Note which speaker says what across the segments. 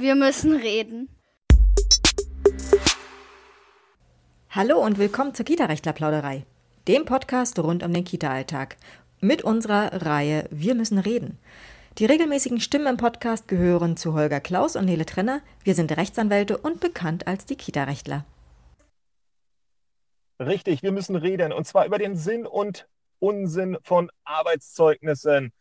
Speaker 1: Wir müssen reden.
Speaker 2: Hallo und willkommen zur Kita-Rechtler-Plauderei, dem Podcast rund um den Kita-Alltag. Mit unserer Reihe Wir müssen reden. Die regelmäßigen Stimmen im Podcast gehören zu Holger Klaus und Nele Trenner. Wir sind Rechtsanwälte und bekannt als die Kita-Rechtler.
Speaker 3: Richtig, wir müssen reden und zwar über den Sinn und Unsinn von Arbeitszeugnissen.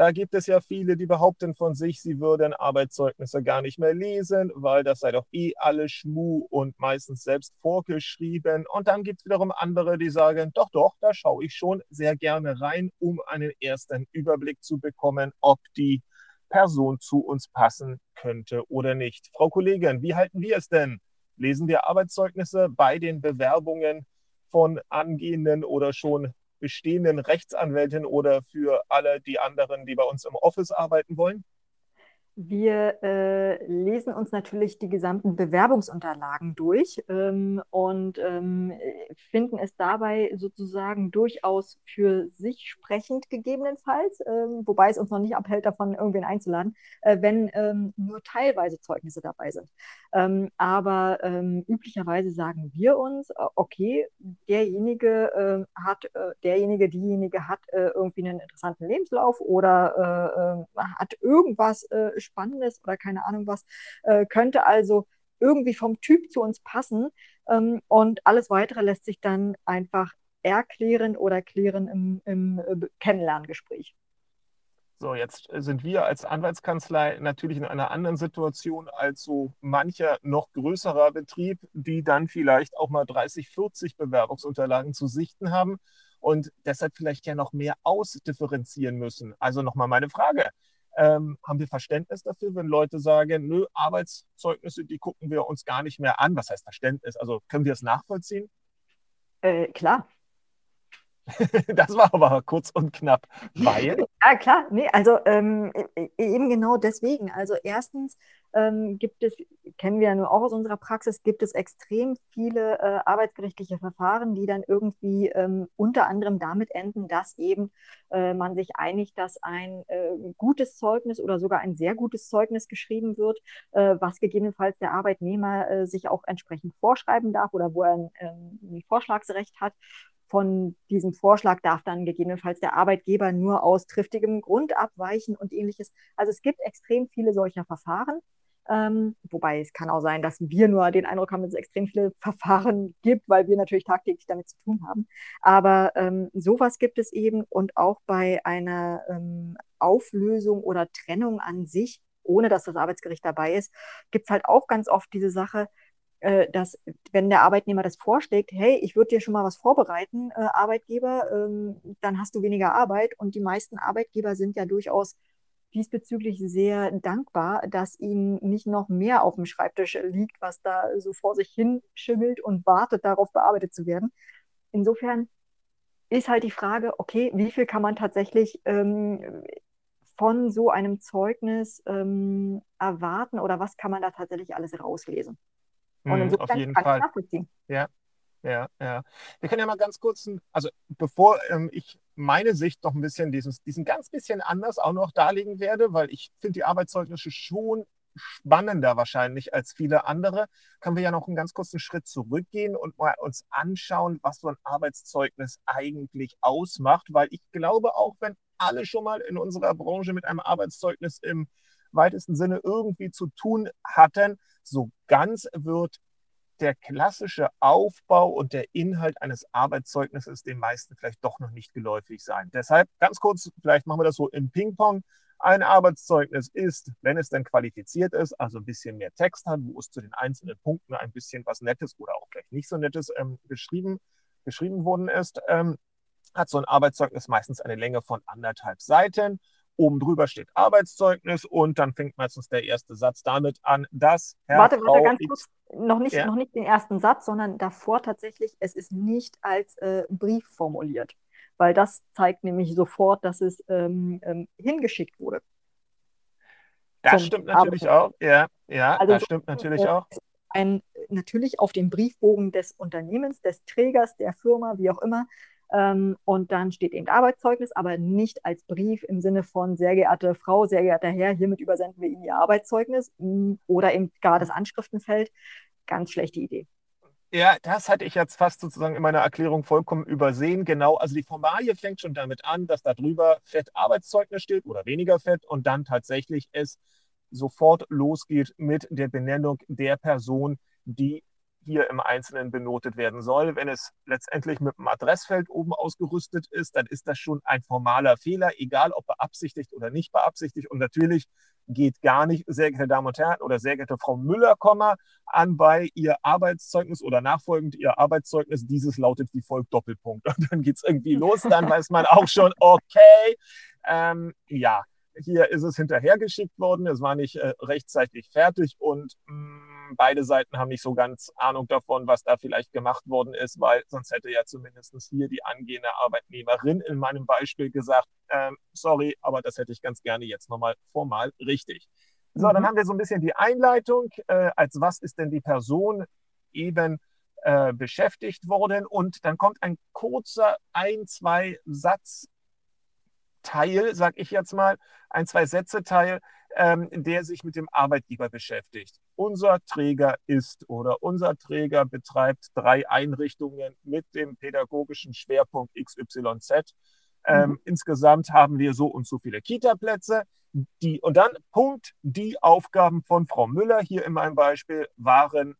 Speaker 3: Da gibt es ja viele, die behaupten von sich, sie würden Arbeitszeugnisse gar nicht mehr lesen, weil das sei doch eh alles Schmu und meistens selbst vorgeschrieben. Und dann gibt es wiederum andere, die sagen, doch, doch, da schaue ich schon sehr gerne rein, um einen ersten Überblick zu bekommen, ob die Person zu uns passen könnte oder nicht. Frau Kollegin, wie halten wir es denn? Lesen wir Arbeitszeugnisse bei den Bewerbungen von angehenden oder schon bestehenden Rechtsanwältin oder für alle die anderen, die bei uns im Office arbeiten wollen?
Speaker 2: Wir äh, lesen uns natürlich die gesamten Bewerbungsunterlagen durch ähm, und ähm, finden es dabei sozusagen durchaus für sich sprechend gegebenenfalls, ähm, wobei es uns noch nicht abhält, davon irgendwen einzuladen, äh, wenn ähm, nur teilweise Zeugnisse dabei sind. Ähm, aber ähm, üblicherweise sagen wir uns, äh, okay, derjenige äh, hat, äh, derjenige, diejenige hat äh, irgendwie einen interessanten Lebenslauf oder äh, hat irgendwas Spannendes oder keine Ahnung was, äh, könnte also irgendwie vom Typ zu uns passen. Ähm, und alles weitere lässt sich dann einfach erklären oder klären im, im äh, Kennenlerngespräch.
Speaker 3: So, jetzt sind wir als Anwaltskanzlei natürlich in einer anderen Situation als so mancher noch größerer Betrieb, die dann vielleicht auch mal 30, 40 Bewerbungsunterlagen zu sichten haben und deshalb vielleicht ja noch mehr ausdifferenzieren müssen. Also nochmal meine Frage. Ähm, haben wir Verständnis dafür, wenn Leute sagen, nö, Arbeitszeugnisse, die gucken wir uns gar nicht mehr an? Was heißt Verständnis? Also können wir es nachvollziehen?
Speaker 2: Äh, klar.
Speaker 3: das war aber kurz und knapp, weil.
Speaker 2: Ja, klar, nee, also ähm, e, e, eben genau deswegen. Also erstens ähm, gibt es, kennen wir ja nur auch aus unserer Praxis, gibt es extrem viele äh, arbeitsgerichtliche Verfahren, die dann irgendwie ähm, unter anderem damit enden, dass eben äh, man sich einigt, dass ein äh, gutes Zeugnis oder sogar ein sehr gutes Zeugnis geschrieben wird, äh, was gegebenenfalls der Arbeitnehmer äh, sich auch entsprechend vorschreiben darf oder wo er ein, ähm, ein Vorschlagsrecht hat von diesem Vorschlag darf dann gegebenenfalls der Arbeitgeber nur aus triftigem Grund abweichen und ähnliches. Also es gibt extrem viele solcher Verfahren. Ähm, wobei es kann auch sein, dass wir nur den Eindruck haben, dass es extrem viele Verfahren gibt, weil wir natürlich tagtäglich damit zu tun haben. Aber ähm, sowas gibt es eben und auch bei einer ähm, Auflösung oder Trennung an sich, ohne dass das Arbeitsgericht dabei ist, gibt es halt auch ganz oft diese Sache, dass wenn der Arbeitnehmer das vorschlägt, hey, ich würde dir schon mal was vorbereiten, äh, Arbeitgeber, ähm, dann hast du weniger Arbeit. Und die meisten Arbeitgeber sind ja durchaus diesbezüglich sehr dankbar, dass ihnen nicht noch mehr auf dem Schreibtisch liegt, was da so vor sich hin schimmelt und wartet, darauf bearbeitet zu werden. Insofern ist halt die Frage, okay, wie viel kann man tatsächlich ähm, von so einem Zeugnis ähm, erwarten oder was kann man da tatsächlich alles rauslesen?
Speaker 3: Und hm, insofern auf jeden kann Fall. ich nachvollziehen. Ja, ja, ja. Wir können ja mal ganz kurz, also bevor ähm, ich meine Sicht noch ein bisschen, dieses, diesen ganz bisschen anders auch noch darlegen werde, weil ich finde die Arbeitszeugnisse schon spannender wahrscheinlich als viele andere, können wir ja noch einen ganz kurzen Schritt zurückgehen und mal uns anschauen, was so ein Arbeitszeugnis eigentlich ausmacht, weil ich glaube, auch wenn alle schon mal in unserer Branche mit einem Arbeitszeugnis im weitesten Sinne irgendwie zu tun hatten, so ganz wird der klassische Aufbau und der Inhalt eines Arbeitszeugnisses den meisten vielleicht doch noch nicht geläufig sein. Deshalb ganz kurz, vielleicht machen wir das so im Ping-Pong. Ein Arbeitszeugnis ist, wenn es denn qualifiziert ist, also ein bisschen mehr Text hat, wo es zu den einzelnen Punkten ein bisschen was Nettes oder auch gleich nicht so Nettes ähm, geschrieben, geschrieben worden ist, ähm, hat so ein Arbeitszeugnis meistens eine Länge von anderthalb Seiten Oben drüber steht Arbeitszeugnis und dann fängt meistens der erste Satz damit an, dass
Speaker 2: Herr Warte, Frau warte, ganz kurz. Noch nicht, ja? noch nicht den ersten Satz, sondern davor tatsächlich, es ist nicht als äh, Brief formuliert. Weil das zeigt nämlich sofort, dass es ähm, ähm, hingeschickt wurde.
Speaker 3: Das stimmt natürlich auch, ja, ja, also das so, stimmt natürlich auch.
Speaker 2: Ein, natürlich auf dem Briefbogen des Unternehmens, des Trägers, der Firma, wie auch immer, und dann steht eben Arbeitszeugnis, aber nicht als Brief im Sinne von sehr geehrte Frau, sehr geehrter Herr, hiermit übersenden wir Ihnen Ihr Arbeitszeugnis mm, oder eben gar das Anschriftenfeld. Ganz schlechte Idee.
Speaker 3: Ja, das hatte ich jetzt fast sozusagen in meiner Erklärung vollkommen übersehen. Genau, also die Formalie fängt schon damit an, dass da drüber Fett Arbeitszeugnis steht oder weniger Fett und dann tatsächlich es sofort losgeht mit der Benennung der Person, die hier im Einzelnen benotet werden soll. Wenn es letztendlich mit einem Adressfeld oben ausgerüstet ist, dann ist das schon ein formaler Fehler, egal ob beabsichtigt oder nicht beabsichtigt. Und natürlich geht gar nicht, sehr geehrte Damen und Herren oder sehr geehrte Frau Müller, an bei Ihr Arbeitszeugnis oder nachfolgend Ihr Arbeitszeugnis. Dieses lautet wie folgt Doppelpunkt. Und dann geht es irgendwie los. Dann weiß man auch schon, okay, ähm, ja, hier ist es hinterhergeschickt worden. Es war nicht äh, rechtzeitig fertig und mh, beide Seiten haben nicht so ganz Ahnung davon, was da vielleicht gemacht worden ist, weil sonst hätte ja zumindest hier die angehende Arbeitnehmerin in meinem Beispiel gesagt, ähm, sorry, aber das hätte ich ganz gerne jetzt nochmal formal richtig. So, mhm. dann haben wir so ein bisschen die Einleitung, äh, als was ist denn die Person eben äh, beschäftigt worden und dann kommt ein kurzer ein, zwei Satz Teil, sag ich jetzt mal, ein, zwei Sätze Teil, ähm, der sich mit dem Arbeitgeber beschäftigt. Unser Träger ist oder unser Träger betreibt drei Einrichtungen mit dem pädagogischen Schwerpunkt XYZ. Ähm, mhm. Insgesamt haben wir so und so viele Kita-Plätze. Die, und dann Punkt, die Aufgaben von Frau Müller hier in meinem Beispiel waren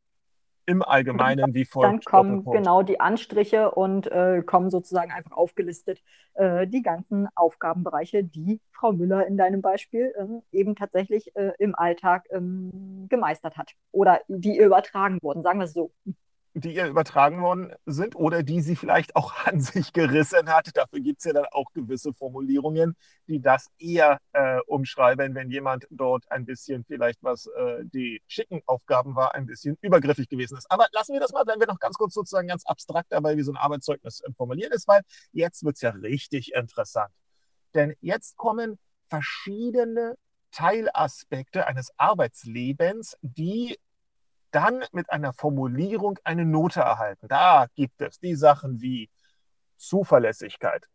Speaker 3: im Allgemeinen wie folgt.
Speaker 2: Dann kommen genau die Anstriche und äh, kommen sozusagen einfach aufgelistet äh, die ganzen Aufgabenbereiche, die Frau Müller in deinem Beispiel ähm, eben tatsächlich äh, im Alltag ähm, gemeistert hat oder die ihr übertragen wurden, sagen wir es so
Speaker 3: die ihr übertragen worden sind oder die sie vielleicht auch an sich gerissen hat. Dafür gibt es ja dann auch gewisse Formulierungen, die das eher äh, umschreiben, wenn jemand dort ein bisschen vielleicht, was äh, die schicken Aufgaben war, ein bisschen übergriffig gewesen ist. Aber lassen wir das mal, wenn wir noch ganz kurz sozusagen ganz abstrakt dabei, wie so ein Arbeitszeugnis äh, formuliert ist, weil jetzt wird es ja richtig interessant. Denn jetzt kommen verschiedene Teilaspekte eines Arbeitslebens, die dann mit einer Formulierung eine Note erhalten. Da gibt es die Sachen wie Zuverlässigkeit.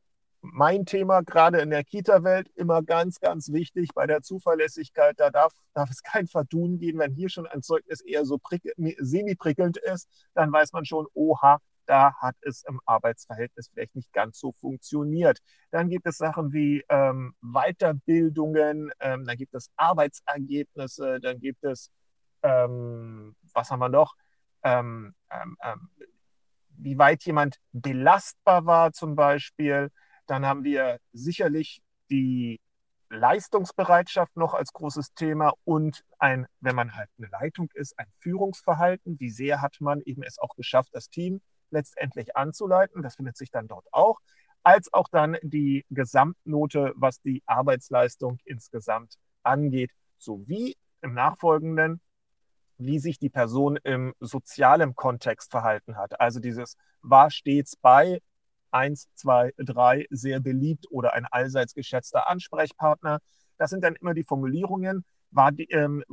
Speaker 3: Mein Thema gerade in der Kita-Welt immer ganz, ganz wichtig bei der Zuverlässigkeit. Da darf, darf es kein Verdun geben. Wenn hier schon ein Zeugnis eher so semi-prickelnd ist, dann weiß man schon, oha, da hat es im Arbeitsverhältnis vielleicht nicht ganz so funktioniert. Dann gibt es Sachen wie ähm, Weiterbildungen, ähm, dann gibt es Arbeitsergebnisse, dann gibt es ähm, was haben wir noch? Ähm, ähm, ähm, wie weit jemand belastbar war zum Beispiel. Dann haben wir sicherlich die Leistungsbereitschaft noch als großes Thema und ein, wenn man halt eine Leitung ist, ein Führungsverhalten. Wie sehr hat man eben es auch geschafft, das Team letztendlich anzuleiten? Das findet sich dann dort auch. Als auch dann die Gesamtnote, was die Arbeitsleistung insgesamt angeht, sowie im Nachfolgenden wie sich die Person im sozialen Kontext verhalten hat. Also dieses war stets bei eins, zwei, drei sehr beliebt oder ein allseits geschätzter Ansprechpartner. Das sind dann immer die Formulierungen. War die, ähm,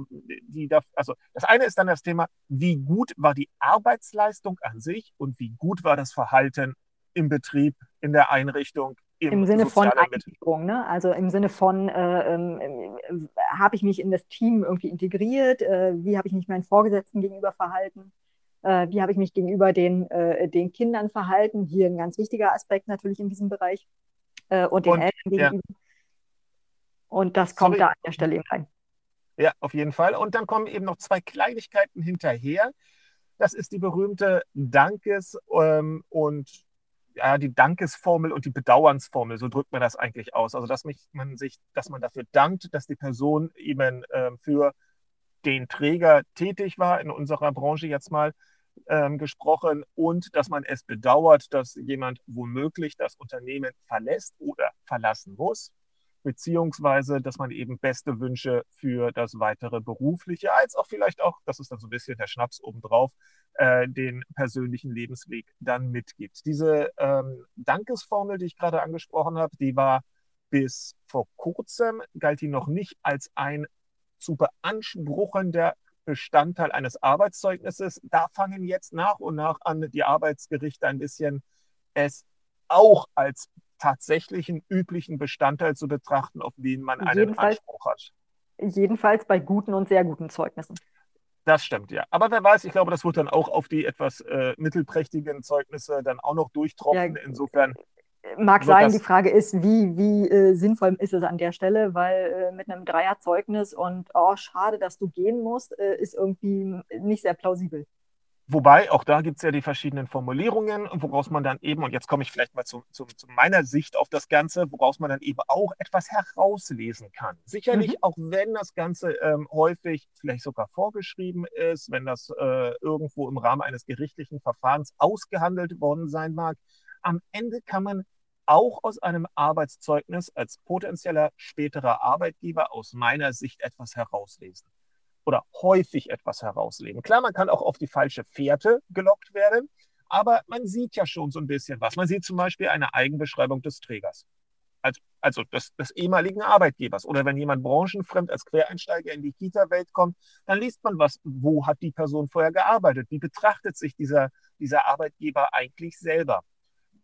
Speaker 3: die da, also das eine ist dann das Thema, wie gut war die Arbeitsleistung an sich und wie gut war das Verhalten im Betrieb, in der Einrichtung,
Speaker 2: im, Im Sinne von Eingliederung, ne? Also im Sinne von, äh, äh, habe ich mich in das Team irgendwie integriert? Äh, wie habe ich mich meinen Vorgesetzten gegenüber verhalten? Äh, wie habe ich mich gegenüber den, äh, den Kindern verhalten? Hier ein ganz wichtiger Aspekt natürlich in diesem Bereich. Äh, und den und, Eltern gegenüber. Ja. Und das kommt Sorry. da an der Stelle eben rein.
Speaker 3: Ja, auf jeden Fall. Und dann kommen eben noch zwei Kleinigkeiten hinterher. Das ist die berühmte Dankes- ähm, und ja, die Dankesformel und die Bedauernsformel, so drückt man das eigentlich aus. Also, dass man sich, dass man dafür dankt, dass die Person eben äh, für den Träger tätig war, in unserer Branche jetzt mal ähm, gesprochen, und dass man es bedauert, dass jemand womöglich das Unternehmen verlässt oder verlassen muss beziehungsweise dass man eben beste Wünsche für das weitere berufliche, als auch vielleicht auch, das ist dann so ein bisschen der Schnaps obendrauf, äh, den persönlichen Lebensweg dann mitgibt. Diese ähm, Dankesformel, die ich gerade angesprochen habe, die war bis vor kurzem, galt die noch nicht als ein zu beanspruchender Bestandteil eines Arbeitszeugnisses. Da fangen jetzt nach und nach an, die Arbeitsgerichte ein bisschen es auch als tatsächlichen üblichen Bestandteil zu betrachten, auf den man einen jedenfalls, Anspruch hat.
Speaker 2: Jedenfalls bei guten und sehr guten Zeugnissen.
Speaker 3: Das stimmt, ja. Aber wer weiß, ich glaube, das wird dann auch auf die etwas äh, mittelprächtigen Zeugnisse dann auch noch durchtropfen. Ja, Insofern.
Speaker 2: Mag sein, die Frage ist, wie, wie äh, sinnvoll ist es an der Stelle, weil äh, mit einem Dreierzeugnis und oh, schade, dass du gehen musst, äh, ist irgendwie nicht sehr plausibel.
Speaker 3: Wobei, auch da gibt es ja die verschiedenen Formulierungen, woraus man dann eben, und jetzt komme ich vielleicht mal zu, zu, zu, meiner Sicht auf das Ganze, woraus man dann eben auch etwas herauslesen kann. Sicherlich, mhm. auch wenn das Ganze ähm, häufig vielleicht sogar vorgeschrieben ist, wenn das äh, irgendwo im Rahmen eines gerichtlichen Verfahrens ausgehandelt worden sein mag, am Ende kann man auch aus einem Arbeitszeugnis als potenzieller späterer Arbeitgeber aus meiner Sicht etwas herauslesen oder häufig etwas herauslegen. Klar, man kann auch auf die falsche Fährte gelockt werden, aber man sieht ja schon so ein bisschen was. Man sieht zum Beispiel eine Eigenbeschreibung des Trägers, also, also des, des ehemaligen Arbeitgebers. Oder wenn jemand branchenfremd als Quereinsteiger in die Kita-Welt kommt, dann liest man was, wo hat die Person vorher gearbeitet, wie betrachtet sich dieser, dieser Arbeitgeber eigentlich selber.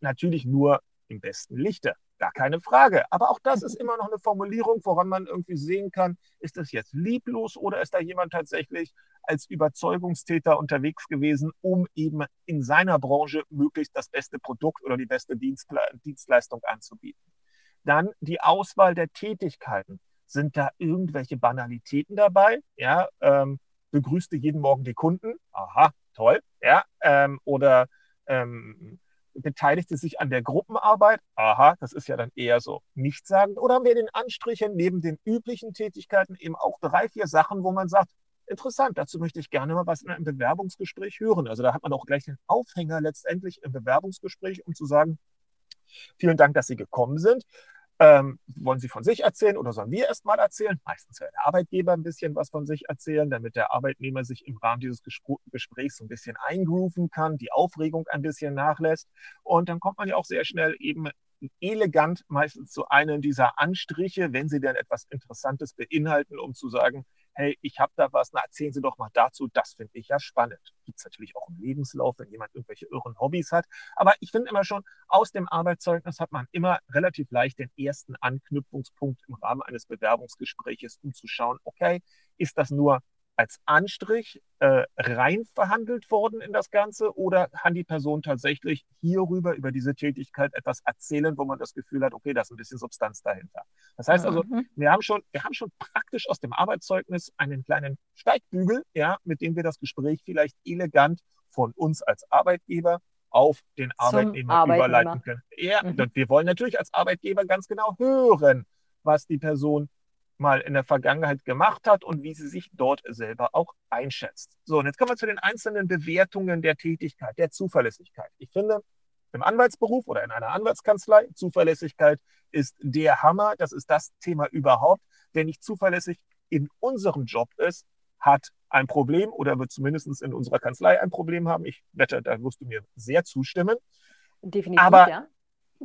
Speaker 3: Natürlich nur im besten Lichte. Gar keine Frage. Aber auch das ist immer noch eine Formulierung, woran man irgendwie sehen kann, ist das jetzt lieblos oder ist da jemand tatsächlich als Überzeugungstäter unterwegs gewesen, um eben in seiner Branche möglichst das beste Produkt oder die beste Dienstle Dienstleistung anzubieten. Dann die Auswahl der Tätigkeiten. Sind da irgendwelche Banalitäten dabei? Ja, ähm, begrüßte jeden Morgen die Kunden. Aha, toll. Ja, ähm, oder ähm, beteiligte sich an der Gruppenarbeit. Aha, das ist ja dann eher so nichtssagend. Oder haben wir in den Anstrichen neben den üblichen Tätigkeiten eben auch drei, vier Sachen, wo man sagt, interessant, dazu möchte ich gerne mal was in einem Bewerbungsgespräch hören. Also da hat man auch gleich den Aufhänger letztendlich im Bewerbungsgespräch, um zu sagen, vielen Dank, dass Sie gekommen sind. Ähm, wollen Sie von sich erzählen oder sollen wir erst mal erzählen? Meistens will der Arbeitgeber ein bisschen was von sich erzählen, damit der Arbeitnehmer sich im Rahmen dieses Gesprächs so ein bisschen eingrooven kann, die Aufregung ein bisschen nachlässt. Und dann kommt man ja auch sehr schnell eben elegant meistens zu einem dieser Anstriche, wenn sie denn etwas Interessantes beinhalten, um zu sagen, hey, ich habe da was, na erzählen Sie doch mal dazu, das finde ich ja spannend. Gibt es natürlich auch im Lebenslauf, wenn jemand irgendwelche irren Hobbys hat. Aber ich finde immer schon, aus dem Arbeitszeugnis hat man immer relativ leicht den ersten Anknüpfungspunkt im Rahmen eines Bewerbungsgespräches, um zu schauen, okay, ist das nur als Anstrich äh, rein verhandelt worden in das Ganze oder kann die Person tatsächlich hierüber, über diese Tätigkeit etwas erzählen, wo man das Gefühl hat, okay, da ist ein bisschen Substanz dahinter. Das heißt also, mhm. wir haben schon, wir haben schon praktisch aus dem Arbeitszeugnis einen kleinen Steigbügel, ja, mit dem wir das Gespräch vielleicht elegant von uns als Arbeitgeber auf den Arbeitnehmer, Arbeitnehmer, überleiten können. Ja, mhm. wir wollen natürlich als Arbeitgeber ganz genau hören, was die Person mal in der Vergangenheit gemacht hat und wie sie sich dort selber auch einschätzt. So, und jetzt kommen wir zu den einzelnen Bewertungen der Tätigkeit, der Zuverlässigkeit. Ich finde, im Anwaltsberuf oder in einer Anwaltskanzlei, Zuverlässigkeit ist der Hammer. Das ist das Thema überhaupt. Wer nicht zuverlässig in unserem Job ist, hat ein Problem oder wird zumindest in unserer Kanzlei ein Problem haben. Ich wette, da wirst du mir sehr zustimmen.
Speaker 2: Definitiv,
Speaker 3: Aber
Speaker 2: ja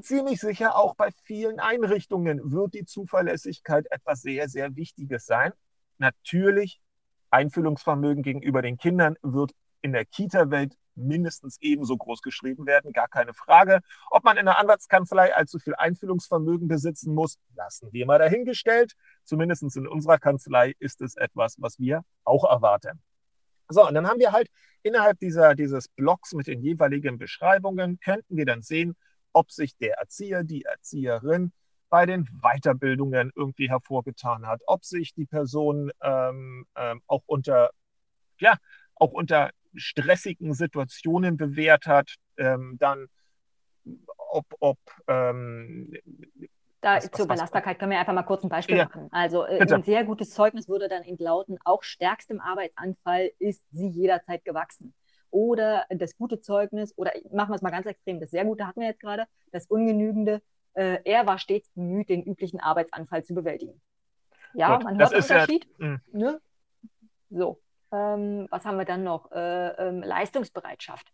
Speaker 3: ziemlich sicher auch bei vielen Einrichtungen wird die Zuverlässigkeit etwas sehr, sehr Wichtiges sein. Natürlich, Einfühlungsvermögen gegenüber den Kindern wird in der Kita-Welt mindestens ebenso groß geschrieben werden, gar keine Frage. Ob man in der Anwaltskanzlei allzu viel Einfühlungsvermögen besitzen muss, lassen wir mal dahingestellt. Zumindest in unserer Kanzlei ist es etwas, was wir auch erwarten. So, und dann haben wir halt innerhalb dieser, dieses Blocks mit den jeweiligen Beschreibungen, könnten wir dann sehen, ob sich der Erzieher, die Erzieherin bei den Weiterbildungen irgendwie hervorgetan hat, ob sich die Person ähm, ähm, auch unter, ja, auch unter stressigen Situationen bewährt hat, ähm, dann ob, ob ähm,
Speaker 2: da, was, zur was, Belastbarkeit können wir einfach mal kurz ein Beispiel ja, machen. Also äh, ein sehr gutes Zeugnis würde dann entlauten, auch stärkstem Arbeitsanfall ist sie jederzeit gewachsen oder das gute Zeugnis oder machen wir es mal ganz extrem, das sehr gute hatten wir jetzt gerade, das ungenügende, äh, er war stets bemüht, den üblichen Arbeitsanfall zu bewältigen. Ja, Gut, man hört den Unterschied. Ja, hm. ne? So, ähm, was haben wir dann noch? Äh, ähm, Leistungsbereitschaft.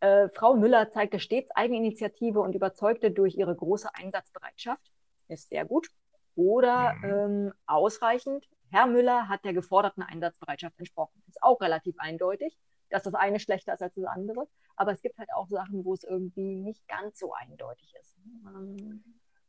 Speaker 2: Äh, Frau Müller zeigte stets Eigeninitiative und überzeugte durch ihre große Einsatzbereitschaft. Ist sehr gut. Oder mhm. ähm, ausreichend. Herr Müller hat der geforderten Einsatzbereitschaft entsprochen. Ist auch relativ eindeutig. Dass das eine schlechter ist als das andere. Aber es gibt halt auch Sachen, wo es irgendwie nicht ganz so eindeutig ist.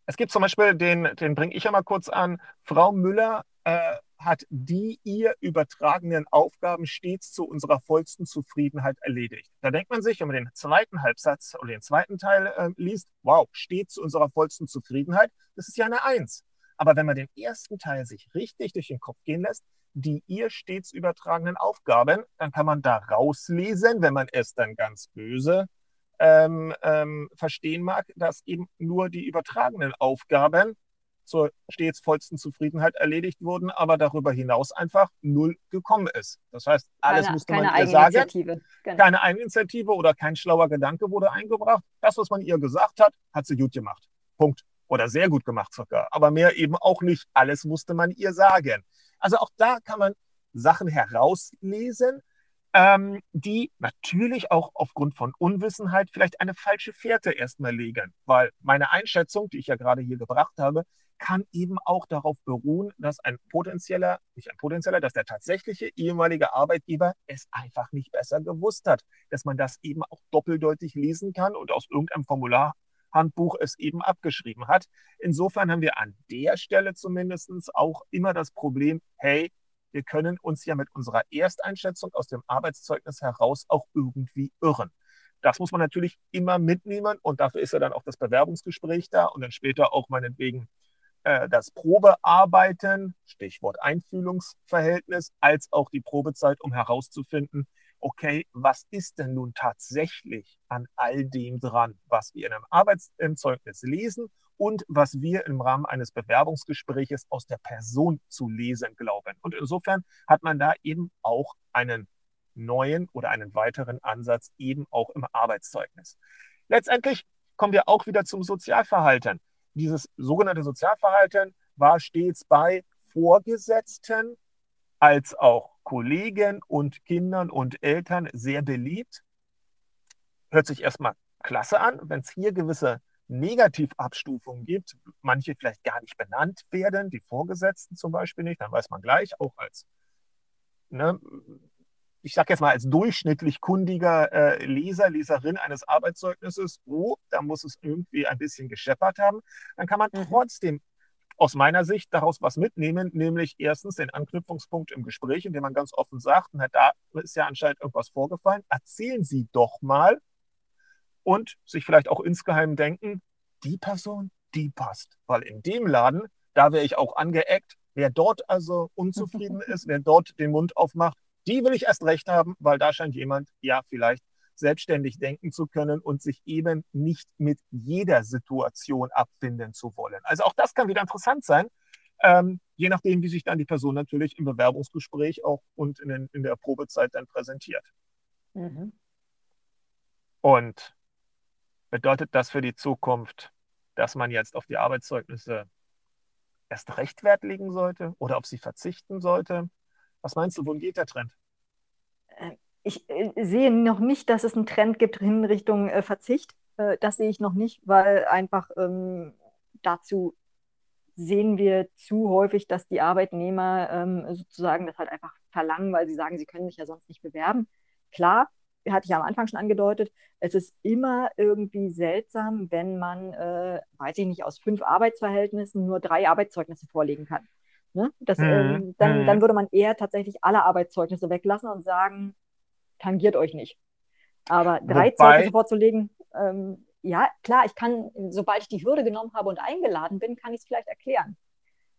Speaker 3: Es gibt zum Beispiel, den, den bringe ich ja mal kurz an, Frau Müller äh, hat die ihr übertragenen Aufgaben stets zu unserer vollsten Zufriedenheit erledigt. Da denkt man sich, wenn man den zweiten Halbsatz oder den zweiten Teil äh, liest, wow, stets zu unserer vollsten Zufriedenheit, das ist ja eine Eins. Aber wenn man den ersten Teil sich richtig durch den Kopf gehen lässt, die ihr stets übertragenen Aufgaben, dann kann man da rauslesen, wenn man es dann ganz böse ähm, ähm, verstehen mag, dass eben nur die übertragenen Aufgaben zur stets vollsten Zufriedenheit erledigt wurden, aber darüber hinaus einfach null gekommen ist. Das heißt, alles keine, musste man ihr sagen. Genau. Keine Eigeninitiative oder kein schlauer Gedanke wurde eingebracht. Das, was man ihr gesagt hat, hat sie gut gemacht. Punkt. Oder sehr gut gemacht sogar. Aber mehr eben auch nicht. Alles musste man ihr sagen. Also auch da kann man Sachen herauslesen, ähm, die natürlich auch aufgrund von Unwissenheit vielleicht eine falsche Fährte erstmal legen. Weil meine Einschätzung, die ich ja gerade hier gebracht habe, kann eben auch darauf beruhen, dass ein potenzieller, nicht ein potenzieller, dass der tatsächliche ehemalige Arbeitgeber es einfach nicht besser gewusst hat, dass man das eben auch doppeldeutig lesen kann und aus irgendeinem Formularhandbuch es eben abgeschrieben hat. Insofern haben wir an der Stelle zumindest auch immer das Problem, hey, wir können uns ja mit unserer Ersteinschätzung aus dem Arbeitszeugnis heraus auch irgendwie irren. Das muss man natürlich immer mitnehmen und dafür ist ja dann auch das Bewerbungsgespräch da und dann später auch meinetwegen äh, das Probearbeiten, Stichwort Einfühlungsverhältnis, als auch die Probezeit, um herauszufinden, okay, was ist denn nun tatsächlich an all dem dran, was wir in einem Arbeitszeugnis lesen und was wir im Rahmen eines Bewerbungsgespräches aus der Person zu lesen glauben. Und insofern hat man da eben auch einen neuen oder einen weiteren Ansatz eben auch im Arbeitszeugnis. Letztendlich kommen wir auch wieder zum Sozialverhalten dieses sogenannte Sozialverhalten war stets bei Vorgesetzten als auch Kollegen und Kindern und Eltern sehr beliebt. Hört sich erstmal klasse an, wenn es hier gewisse Negativabstufungen gibt, manche vielleicht gar nicht benannt werden, die Vorgesetzten zum Beispiel nicht, dann weiß man gleich, auch als ne, ich sage jetzt mal als durchschnittlich kundiger äh, Leser, Leserin eines Arbeitszeugnisses, oh, da muss es irgendwie ein bisschen gescheppert haben, dann kann man mhm. trotzdem aus meiner Sicht daraus was mitnehmen, nämlich erstens den Anknüpfungspunkt im Gespräch, in dem man ganz offen sagt, na, da ist ja anscheinend irgendwas vorgefallen, erzählen Sie doch mal und sich vielleicht auch insgeheim denken, die Person, die passt, weil in dem Laden, da wäre ich auch angeeckt, wer dort also unzufrieden ist, wer dort den Mund aufmacht, die will ich erst recht haben, weil da scheint jemand ja vielleicht selbstständig denken zu können und sich eben nicht mit jeder Situation abfinden zu wollen. Also auch das kann wieder interessant sein, ähm, je nachdem, wie sich dann die Person natürlich im Bewerbungsgespräch auch und in, den, in der Probezeit dann präsentiert. Mhm. Und bedeutet das für die Zukunft, dass man jetzt auf die Arbeitszeugnisse erst recht Wert legen sollte oder auf sie verzichten sollte? Was meinst du, wohin geht der Trend?
Speaker 2: Äh, ich äh, sehe noch nicht, dass es einen Trend gibt in Richtung äh, Verzicht. das sehe ich noch nicht, weil einfach ähm, dazu sehen wir zu häufig, dass die Arbeitnehmer ähm, sozusagen das halt einfach verlangen, weil sie sagen, sie können sich ja sonst nicht bewerben. Klar, hatte ich am Anfang schon angedeutet, es ist immer irgendwie seltsam, wenn man, äh, weiß ich nicht, aus fünf Arbeitsverhältnissen nur drei Arbeitszeugnisse vorlegen kann. Ne? Das, mhm. ähm, dann, mhm. dann würde man eher tatsächlich alle Arbeitszeugnisse weglassen und sagen, tangiert euch nicht. Aber drei Wobei... Zeugnisse vorzulegen, ähm, ja, klar, ich kann, sobald ich die Hürde genommen habe und eingeladen bin, kann ich es vielleicht erklären.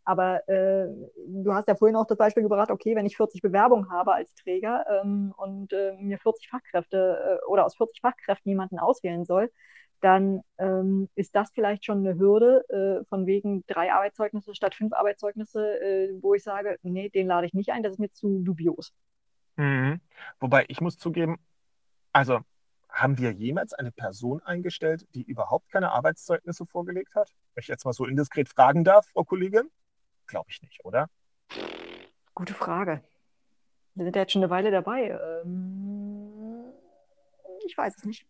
Speaker 2: Aber äh, du hast ja vorhin auch das Beispiel gebracht, okay, wenn ich 40 Bewerbungen habe als Träger ähm, und äh, mir 40 Fachkräfte äh, oder aus 40 Fachkräften jemanden auswählen soll, dann ähm, ist das vielleicht schon eine Hürde äh, von wegen drei Arbeitszeugnisse statt fünf Arbeitszeugnisse, äh, wo ich sage, nee, den lade ich nicht ein, das ist mir zu dubios.
Speaker 3: Mhm. Wobei ich muss zugeben, also haben wir jemals eine Person eingestellt, die überhaupt keine Arbeitszeugnisse vorgelegt hat? Wenn ich jetzt mal so indiskret fragen darf, Frau Kollegin? Glaube ich nicht, oder?
Speaker 2: Gute Frage. Wir sind ja jetzt schon eine Weile dabei. Ähm, ich weiß es nicht.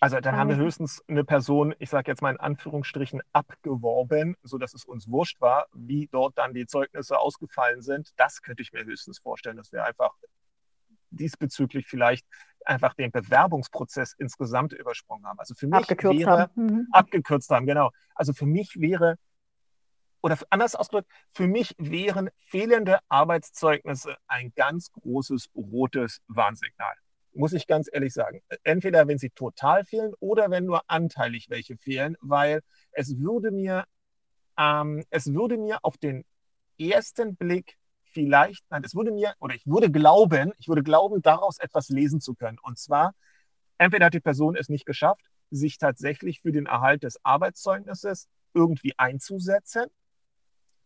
Speaker 3: Also dann haben wir höchstens eine Person, ich sage jetzt mal in Anführungsstrichen, abgeworben, sodass es uns wurscht war, wie dort dann die Zeugnisse ausgefallen sind. Das könnte ich mir höchstens vorstellen, dass wir einfach diesbezüglich vielleicht einfach den Bewerbungsprozess insgesamt übersprungen haben. Also für mich
Speaker 2: abgekürzt
Speaker 3: wäre,
Speaker 2: haben. Mhm.
Speaker 3: abgekürzt haben, genau. Also für mich wäre, oder anders ausgedrückt, für mich wären fehlende Arbeitszeugnisse ein ganz großes rotes Warnsignal. Muss ich ganz ehrlich sagen. Entweder wenn sie total fehlen oder wenn nur anteilig welche fehlen, weil es würde mir, ähm, es würde mir auf den ersten Blick vielleicht, nein, es würde mir, oder ich würde glauben, ich würde glauben, daraus etwas lesen zu können. Und zwar, entweder hat die Person es nicht geschafft, sich tatsächlich für den Erhalt des Arbeitszeugnisses irgendwie einzusetzen,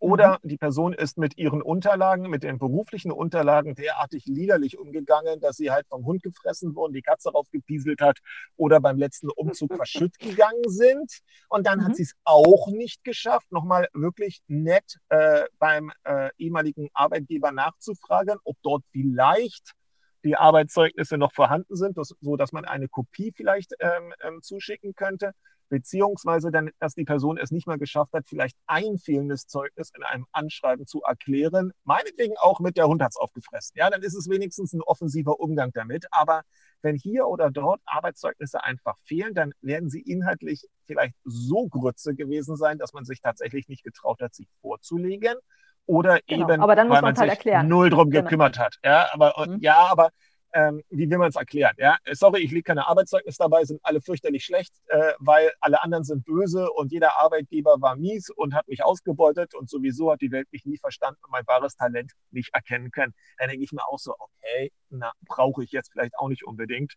Speaker 3: oder mhm. die Person ist mit ihren Unterlagen, mit den beruflichen Unterlagen derartig liederlich umgegangen, dass sie halt vom Hund gefressen wurden, die Katze raufgepieselt hat oder beim letzten Umzug verschütt gegangen sind. Und dann mhm. hat sie es auch nicht geschafft, nochmal wirklich nett äh, beim äh, ehemaligen Arbeitgeber nachzufragen, ob dort vielleicht die Arbeitszeugnisse noch vorhanden sind, das, so dass man eine Kopie vielleicht ähm, ähm, zuschicken könnte beziehungsweise dann, dass die Person es nicht mal geschafft hat, vielleicht ein fehlendes Zeugnis in einem Anschreiben zu erklären, meinetwegen auch mit der Hund hat's aufgefressen. Ja, dann ist es wenigstens ein offensiver Umgang damit. Aber wenn hier oder dort Arbeitszeugnisse einfach fehlen, dann werden sie inhaltlich vielleicht so Grütze gewesen sein, dass man sich tatsächlich nicht getraut hat, sie vorzulegen. Oder
Speaker 2: genau,
Speaker 3: eben,
Speaker 2: weil man
Speaker 3: halt
Speaker 2: sich
Speaker 3: erklären. null drum genau. gekümmert hat. Ja, aber, mhm. ja, aber ähm, wie will man es erklären? Ja? Sorry, ich lege keine Arbeitszeugnis dabei, sind alle fürchterlich schlecht, äh, weil alle anderen sind böse und jeder Arbeitgeber war mies und hat mich ausgebeutet und sowieso hat die Welt mich nie verstanden und mein wahres Talent nicht erkennen können. Dann denke ich mir auch so, okay, na, brauche ich jetzt vielleicht auch nicht unbedingt.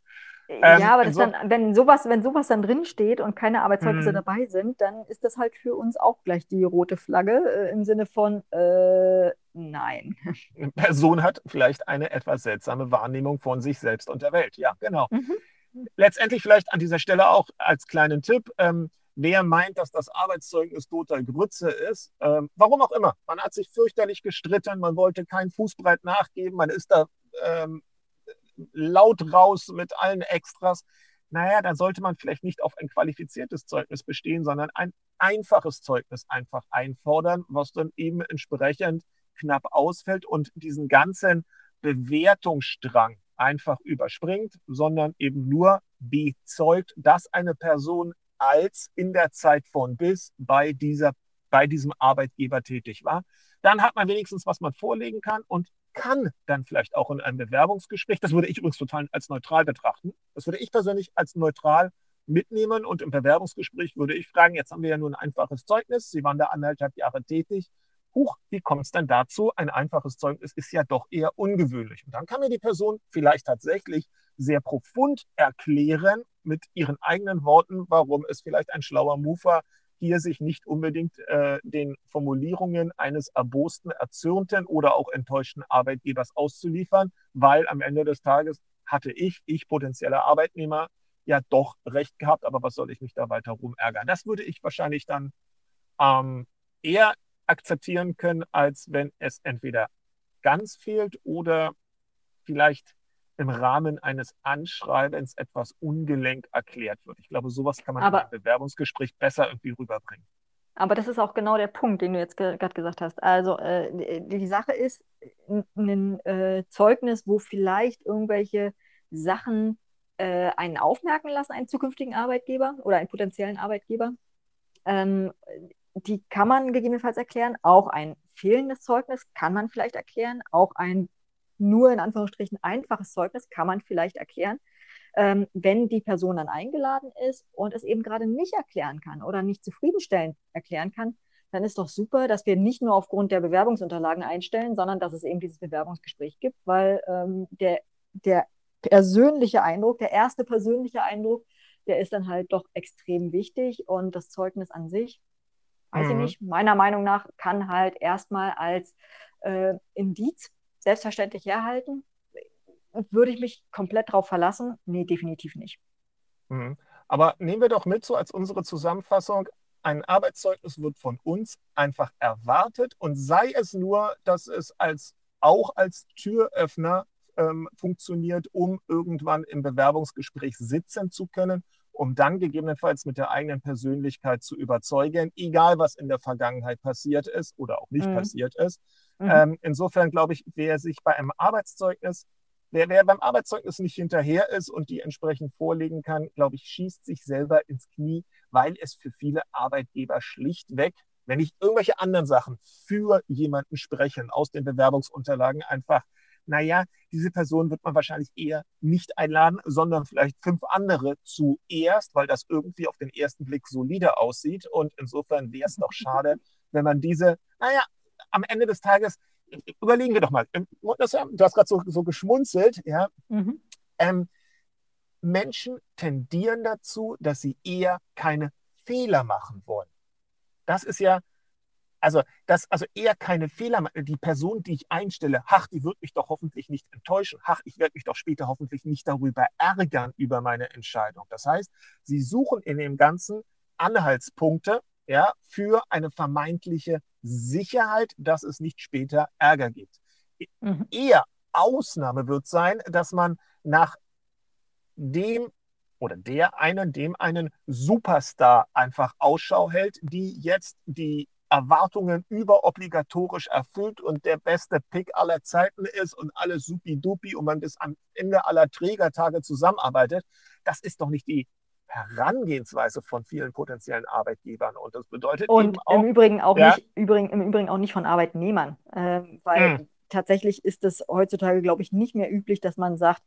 Speaker 2: Ähm, ja, aber so, dann, wenn sowas, wenn sowas dann drin steht und keine Arbeitszeugnisse mhm. dabei sind, dann ist das halt für uns auch gleich die rote Flagge äh, im Sinne von äh, nein.
Speaker 3: Eine Person hat vielleicht eine etwas seltsame Wahrnehmung von sich selbst und der Welt. Ja, genau. Mhm. Letztendlich vielleicht an dieser Stelle auch als kleinen Tipp. Ähm, wer meint, dass das Arbeitszeugnis total Grütze ist, ähm, warum auch immer. Man hat sich fürchterlich gestritten, man wollte kein Fußbreit nachgeben, man ist da ähm, laut raus mit allen Extras. Naja, dann sollte man vielleicht nicht auf ein qualifiziertes Zeugnis bestehen, sondern ein einfaches Zeugnis einfach einfordern, was dann eben entsprechend knapp ausfällt und diesen ganzen Bewertungsstrang einfach überspringt, sondern eben nur bezeugt, dass eine Person als in der Zeit von bis bei, dieser, bei diesem Arbeitgeber tätig war. Dann hat man wenigstens, was man vorlegen kann und kann dann vielleicht auch in einem Bewerbungsgespräch, das würde ich übrigens total als neutral betrachten, das würde ich persönlich als neutral mitnehmen und im Bewerbungsgespräch würde ich fragen, jetzt haben wir ja nur ein einfaches Zeugnis, Sie waren da anderthalb Jahre tätig, huch, wie kommt es denn dazu? Ein einfaches Zeugnis ist ja doch eher ungewöhnlich. Und dann kann mir die Person vielleicht tatsächlich sehr profund erklären mit ihren eigenen Worten, warum es vielleicht ein schlauer Move war, hier sich nicht unbedingt äh, den Formulierungen eines erbosten, erzürnten oder auch enttäuschten Arbeitgebers auszuliefern, weil am Ende des Tages hatte ich, ich potenzieller Arbeitnehmer, ja doch recht gehabt, aber was soll ich mich da weiter rumärgern? Das würde ich wahrscheinlich dann ähm, eher akzeptieren können, als wenn es entweder ganz fehlt oder vielleicht im Rahmen eines Anschreibens etwas ungelenk erklärt wird. Ich glaube, sowas kann man aber, einem Bewerbungsgespräch besser irgendwie rüberbringen.
Speaker 2: Aber das ist auch genau der Punkt, den du jetzt gerade gesagt hast. Also äh, die, die, Sache ist, ein äh, Zeugnis, wo vielleicht irgendwelche Sachen äh, einen aufmerken lassen, einen zukünftigen Arbeitgeber oder einen potenziellen Arbeitgeber, ähm, die kann man gegebenenfalls erklären. Auch ein fehlendes Zeugnis kann man vielleicht erklären. Auch ein nur in Anführungsstrichen einfaches Zeugnis kann man vielleicht erklären. Ähm, wenn die Person dann eingeladen ist und es eben gerade nicht erklären kann oder nicht zufriedenstellend erklären kann, dann ist doch super, dass wir nicht nur aufgrund der Bewerbungsunterlagen einstellen, sondern dass es eben dieses Bewerbungsgespräch gibt, weil ähm, der, der persönliche Eindruck, der erste persönliche Eindruck, der ist dann halt doch extrem wichtig und das Zeugnis an sich, weiß mhm. ich nicht, meiner Meinung nach kann halt erstmal als äh, Indiz selbstverständlich herhalten. Würde ich mich komplett darauf verlassen? Nee, definitiv nicht.
Speaker 3: Mhm. Aber nehmen wir doch mit so als unsere Zusammenfassung, ein Arbeitszeugnis wird von uns einfach erwartet und sei es nur, dass es als, auch als Türöffner ähm, funktioniert, um irgendwann im Bewerbungsgespräch sitzen zu können, um dann gegebenenfalls mit der eigenen Persönlichkeit zu überzeugen, egal was in der Vergangenheit passiert ist oder auch nicht mhm. passiert ist. Mhm. Ähm, insofern glaube ich, wer sich bei einem Arbeitszeugnis wer, wer beim Arbeitszeugnis nicht hinterher ist und die entsprechend vorlegen kann, glaube ich, schießt sich selber ins Knie, weil es für viele Arbeitgeber schlichtweg, wenn nicht irgendwelche anderen Sachen für jemanden sprechen aus den Bewerbungsunterlagen, einfach naja, diese Person wird man wahrscheinlich eher nicht einladen, sondern vielleicht fünf andere zuerst, weil das irgendwie auf den ersten Blick solide aussieht. Und insofern wäre es doch schade, wenn man diese, naja, am Ende des Tages, überlegen wir doch mal, ähm, du hast gerade so, so geschmunzelt, ja. Mhm. Ähm, Menschen tendieren dazu, dass sie eher keine Fehler machen wollen. Das ist ja also, dass also eher keine Fehler, die Person, die ich einstelle, ach, die wird mich doch hoffentlich nicht enttäuschen, ach, ich werde mich doch später hoffentlich nicht darüber ärgern über meine Entscheidung. Das heißt, sie suchen in dem Ganzen Anhaltspunkte ja, für eine vermeintliche Sicherheit, dass es nicht später Ärger gibt. Mhm. Eher Ausnahme wird sein, dass man nach dem oder der einen, dem einen Superstar einfach Ausschau hält, die jetzt die Erwartungen überobligatorisch erfüllt und der beste Pick aller Zeiten ist und alles supi-dupi und man bis am Ende aller Trägertage zusammenarbeitet, das ist doch nicht die Herangehensweise von vielen potenziellen Arbeitgebern. Und das bedeutet
Speaker 2: und
Speaker 3: auch,
Speaker 2: im Übrigen auch ja, nicht, übrigen, im Übrigen auch nicht von Arbeitnehmern, äh, weil hm. tatsächlich ist es heutzutage, glaube ich, nicht mehr üblich, dass man sagt,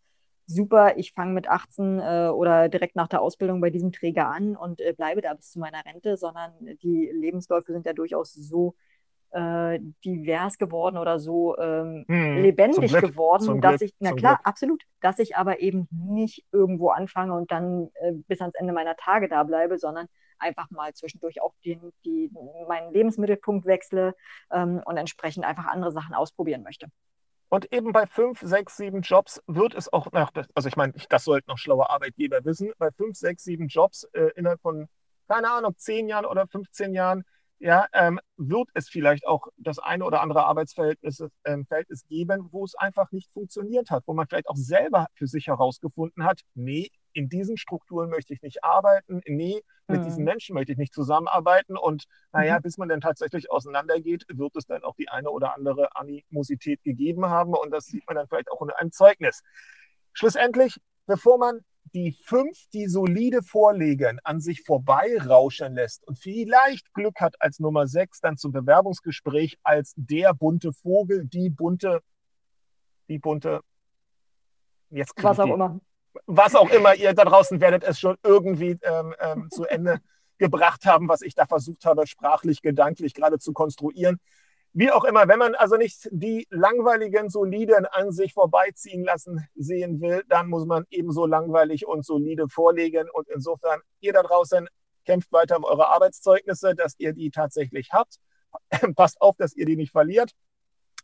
Speaker 2: super, ich fange mit 18 äh, oder direkt nach der Ausbildung bei diesem Träger an und äh, bleibe da bis zu meiner Rente, sondern die Lebensläufe sind ja durchaus so äh, divers geworden oder so ähm, hm, lebendig geworden, dass Glück, ich, na klar, Glück. absolut, dass ich aber eben nicht irgendwo anfange und dann äh, bis ans Ende meiner Tage da bleibe, sondern einfach mal zwischendurch auch den, die, meinen Lebensmittelpunkt wechsle ähm, und entsprechend einfach andere Sachen ausprobieren möchte.
Speaker 3: Und eben bei fünf, sechs, sieben Jobs wird es auch, also ich meine, das sollten noch schlaue Arbeitgeber wissen, bei fünf, sechs, sieben Jobs äh, innerhalb von, keine Ahnung, zehn Jahren oder 15 Jahren, ja, ähm, wird es vielleicht auch das eine oder andere Arbeitsverhältnis ähm, Verhältnis geben, wo es einfach nicht funktioniert hat, wo man vielleicht auch selber für sich herausgefunden hat, nee, in diesen Strukturen möchte ich nicht arbeiten, nee, mit mhm. diesen Menschen möchte ich nicht zusammenarbeiten. Und naja, mhm. bis man dann tatsächlich auseinandergeht, wird es dann auch die eine oder andere Animosität gegeben haben. Und das sieht man dann vielleicht auch in einem Zeugnis. Schlussendlich, bevor man die fünf, die solide vorlegen, an sich vorbeirauschen lässt und vielleicht Glück hat als Nummer sechs dann zum Bewerbungsgespräch als der bunte Vogel, die bunte, die bunte,
Speaker 2: jetzt was auch die, immer
Speaker 3: was auch immer, ihr da draußen werdet es schon irgendwie ähm, ähm, zu Ende gebracht haben, was ich da versucht habe, sprachlich, gedanklich gerade zu konstruieren. Wie auch immer, wenn man also nicht die langweiligen, soliden an sich vorbeiziehen lassen sehen will, dann muss man ebenso langweilig und solide vorlegen. Und insofern, ihr da draußen kämpft weiter um eure Arbeitszeugnisse, dass ihr die tatsächlich habt. Passt auf, dass ihr die nicht verliert.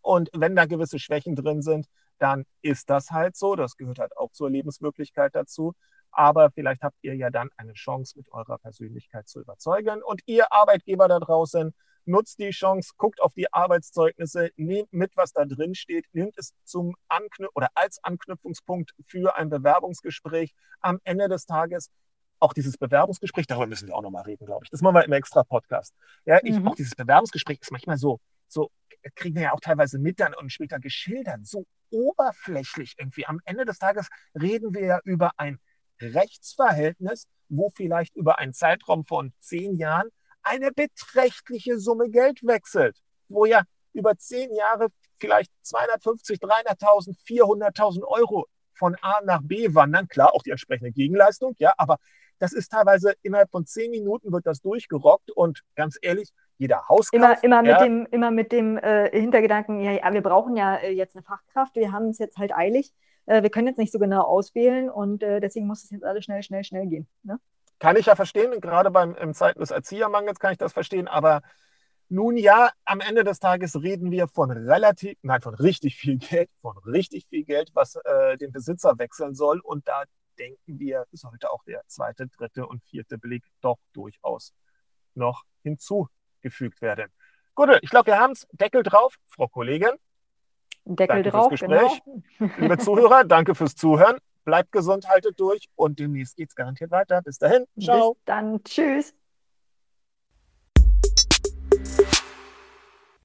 Speaker 3: Und wenn da gewisse Schwächen drin sind, dann ist das halt so. Das gehört halt auch zur Lebenswirklichkeit dazu. Aber vielleicht habt ihr ja dann eine Chance, mit eurer Persönlichkeit zu überzeugen. Und ihr Arbeitgeber da draußen, nutzt die Chance, guckt auf die Arbeitszeugnisse, nehmt mit, was da drin steht, nehmt es zum Anknüp oder als Anknüpfungspunkt für ein Bewerbungsgespräch. Am Ende des Tages auch dieses Bewerbungsgespräch, darüber müssen wir auch nochmal reden, glaube ich. Das machen wir im extra Podcast. Ja, ich, mhm. auch dieses Bewerbungsgespräch ist manchmal so, so kriegen wir ja auch teilweise mit dann und später geschildert, so oberflächlich irgendwie. Am Ende des Tages reden wir ja über ein Rechtsverhältnis, wo vielleicht über einen Zeitraum von zehn Jahren eine beträchtliche Summe Geld wechselt, wo ja über zehn Jahre vielleicht 250, 300.000, 400.000 Euro von A nach B wandern. Klar, auch die entsprechende Gegenleistung, ja, aber das ist teilweise innerhalb von zehn Minuten wird das durchgerockt und ganz ehrlich, jeder Hauskauf.
Speaker 2: Immer, immer ja, mit dem, immer mit dem äh, Hintergedanken, ja, ja, wir brauchen ja äh, jetzt eine Fachkraft, wir haben es jetzt halt eilig, äh, wir können jetzt nicht so genau auswählen und äh, deswegen muss es jetzt alles schnell, schnell, schnell gehen. Ne?
Speaker 3: Kann ich ja verstehen, gerade beim im Zeiten des Erziehermangels kann ich das verstehen, aber nun ja, am Ende des Tages reden wir von relativ, nein, von richtig viel Geld, von richtig viel Geld, was äh, den Besitzer wechseln soll. Und da denken wir, sollte auch der zweite, dritte und vierte Blick doch durchaus noch hinzugefügt werden. Gut, ich glaube, wir haben es. Deckel drauf, Frau Kollegin.
Speaker 2: Deckel danke drauf, fürs Gespräch.
Speaker 3: Genau. Liebe Zuhörer, danke fürs Zuhören. Bleibt gesund, haltet durch und demnächst geht es garantiert weiter. Bis dahin. Ciao.
Speaker 2: Bis dann. Tschüss.